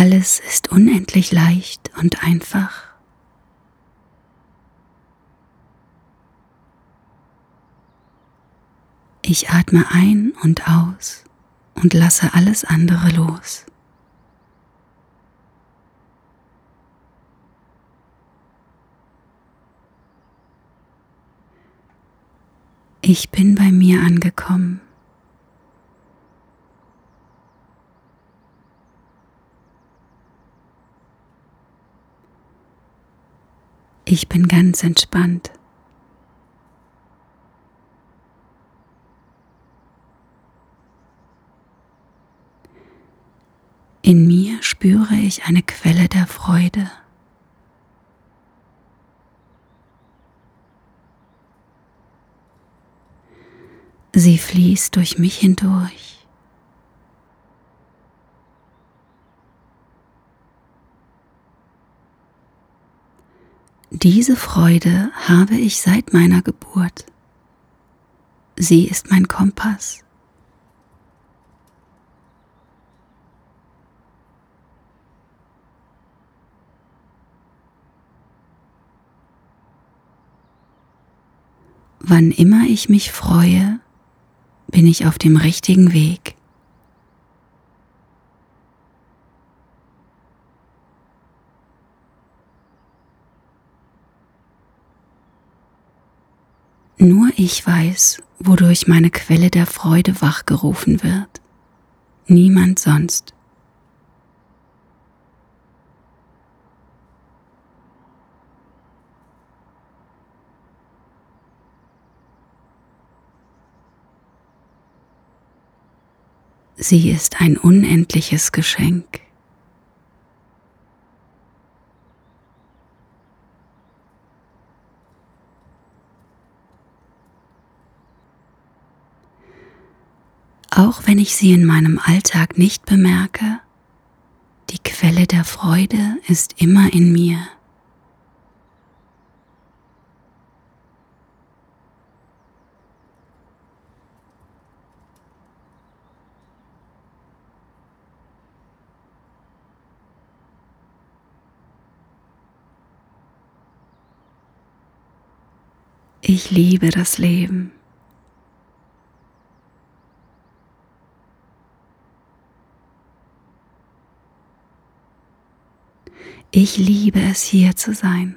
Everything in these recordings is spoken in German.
Alles ist unendlich leicht und einfach. Ich atme ein und aus und lasse alles andere los. Ich bin bei mir angekommen. Ich bin ganz entspannt. In mir spüre ich eine Quelle der Freude. Sie fließt durch mich hindurch. Diese Freude habe ich seit meiner Geburt. Sie ist mein Kompass. Wann immer ich mich freue, bin ich auf dem richtigen Weg. Nur ich weiß, wodurch meine Quelle der Freude wachgerufen wird. Niemand sonst. Sie ist ein unendliches Geschenk. Auch wenn ich sie in meinem Alltag nicht bemerke, die Quelle der Freude ist immer in mir. Ich liebe das Leben. Ich liebe es hier zu sein.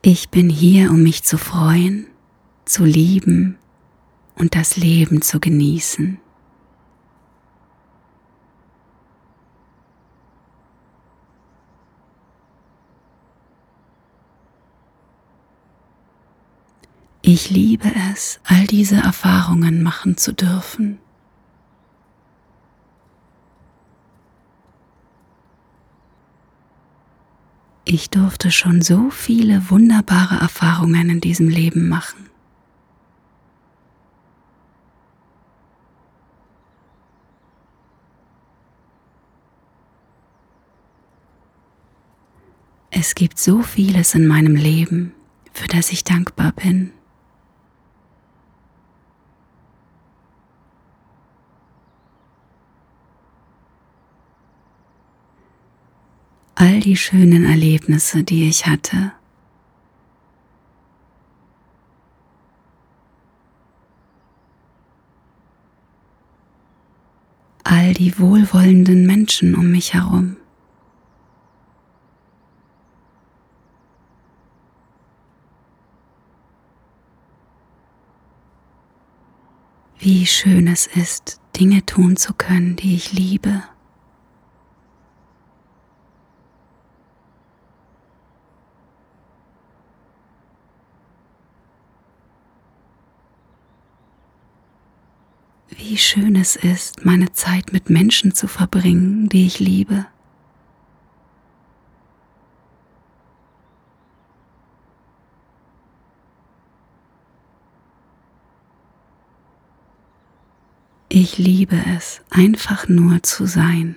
Ich bin hier, um mich zu freuen, zu lieben und das Leben zu genießen. Ich liebe es, all diese Erfahrungen machen zu dürfen. Ich durfte schon so viele wunderbare Erfahrungen in diesem Leben machen. Es gibt so vieles in meinem Leben, für das ich dankbar bin. All die schönen Erlebnisse, die ich hatte. All die wohlwollenden Menschen um mich herum. Wie schön es ist, Dinge tun zu können, die ich liebe. Wie schön es ist, meine Zeit mit Menschen zu verbringen, die ich liebe. Ich liebe es, einfach nur zu sein.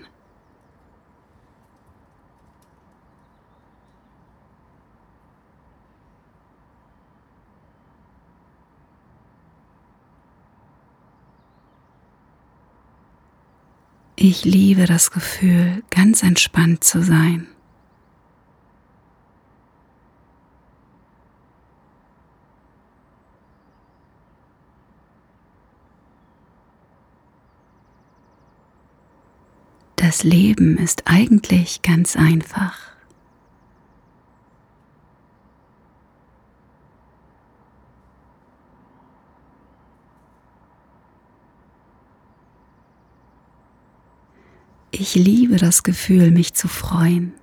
Ich liebe das Gefühl, ganz entspannt zu sein. Das Leben ist eigentlich ganz einfach. Ich liebe das Gefühl, mich zu freuen.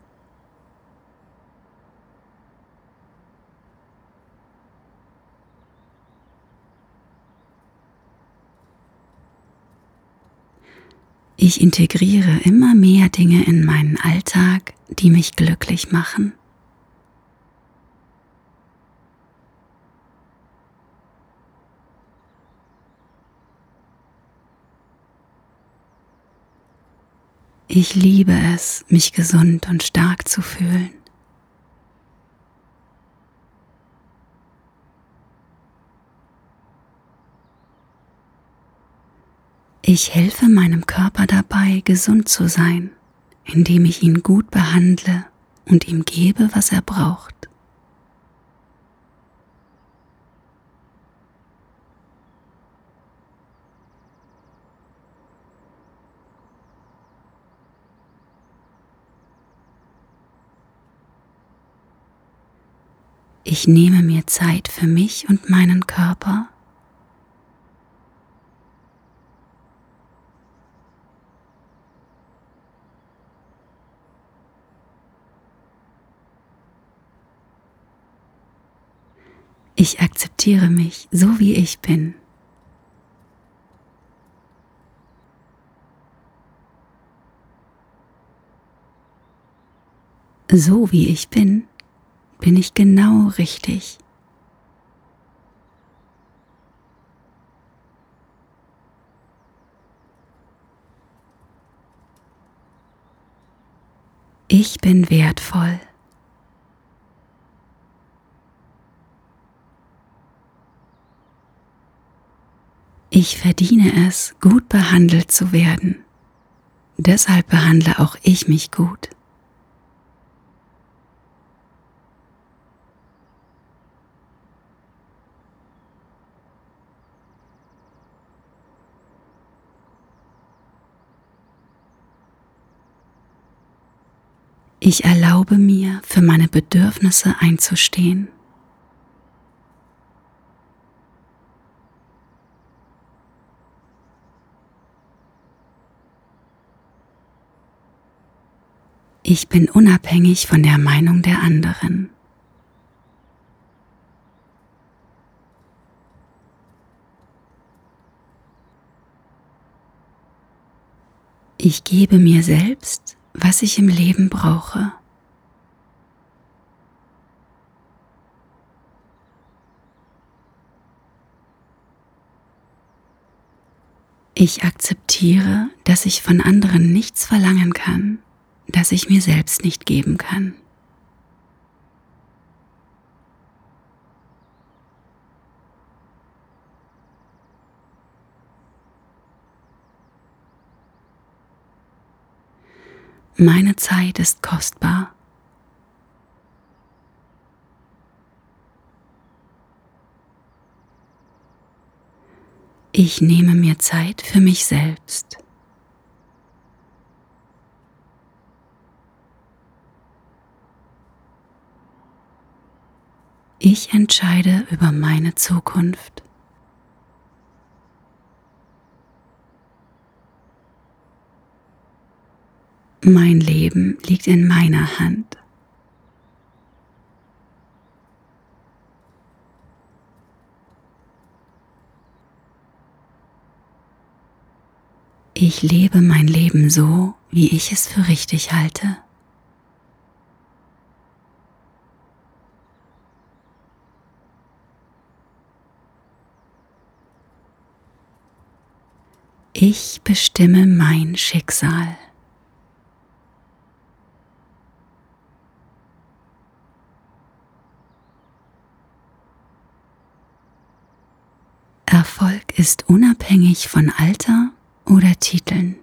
Ich integriere immer mehr Dinge in meinen Alltag, die mich glücklich machen. Ich liebe es, mich gesund und stark zu fühlen. Ich helfe meinem Körper dabei, gesund zu sein, indem ich ihn gut behandle und ihm gebe, was er braucht. Ich nehme mir Zeit für mich und meinen Körper Ich akzeptiere mich so, wie ich bin. So wie ich bin, bin ich genau richtig. Ich bin wertvoll. Ich verdiene es, gut behandelt zu werden. Deshalb behandle auch ich mich gut. Ich erlaube mir, für meine Bedürfnisse einzustehen. Ich bin unabhängig von der Meinung der anderen. Ich gebe mir selbst, was ich im Leben brauche. Ich akzeptiere, dass ich von anderen nichts verlangen kann das ich mir selbst nicht geben kann. Meine Zeit ist kostbar. Ich nehme mir Zeit für mich selbst. Ich entscheide über meine Zukunft. Mein Leben liegt in meiner Hand. Ich lebe mein Leben so, wie ich es für richtig halte. Ich bestimme mein Schicksal. Erfolg ist unabhängig von Alter oder Titeln.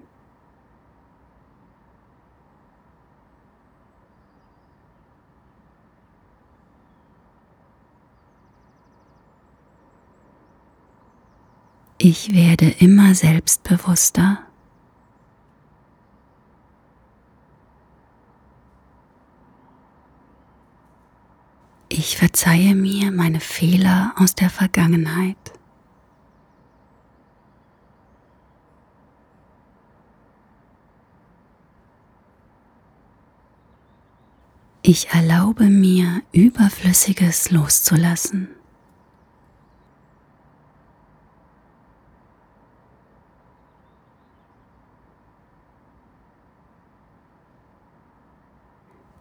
Ich werde immer selbstbewusster. Ich verzeihe mir meine Fehler aus der Vergangenheit. Ich erlaube mir, Überflüssiges loszulassen.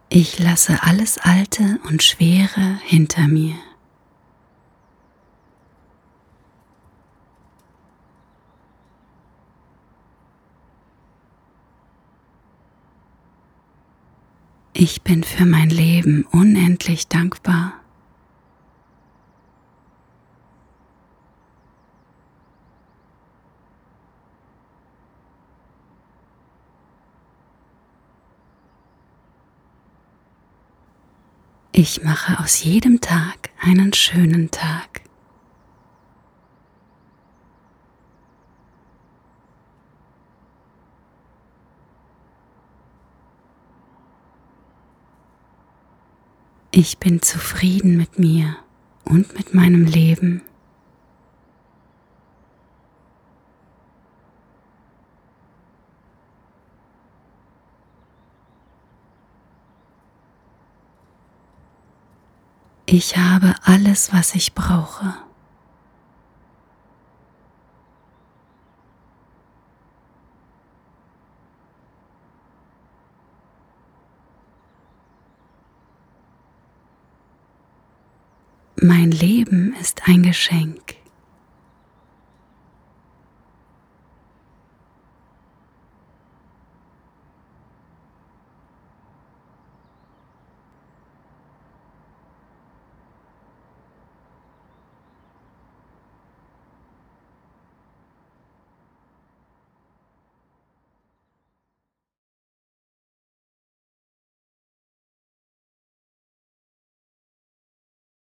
Ich lasse alles Alte und Schwere hinter mir. Ich bin für mein Leben unendlich dankbar. Ich mache aus jedem Tag einen schönen Tag. Ich bin zufrieden mit mir und mit meinem Leben. Ich habe alles, was ich brauche. Mein Leben ist ein Geschenk.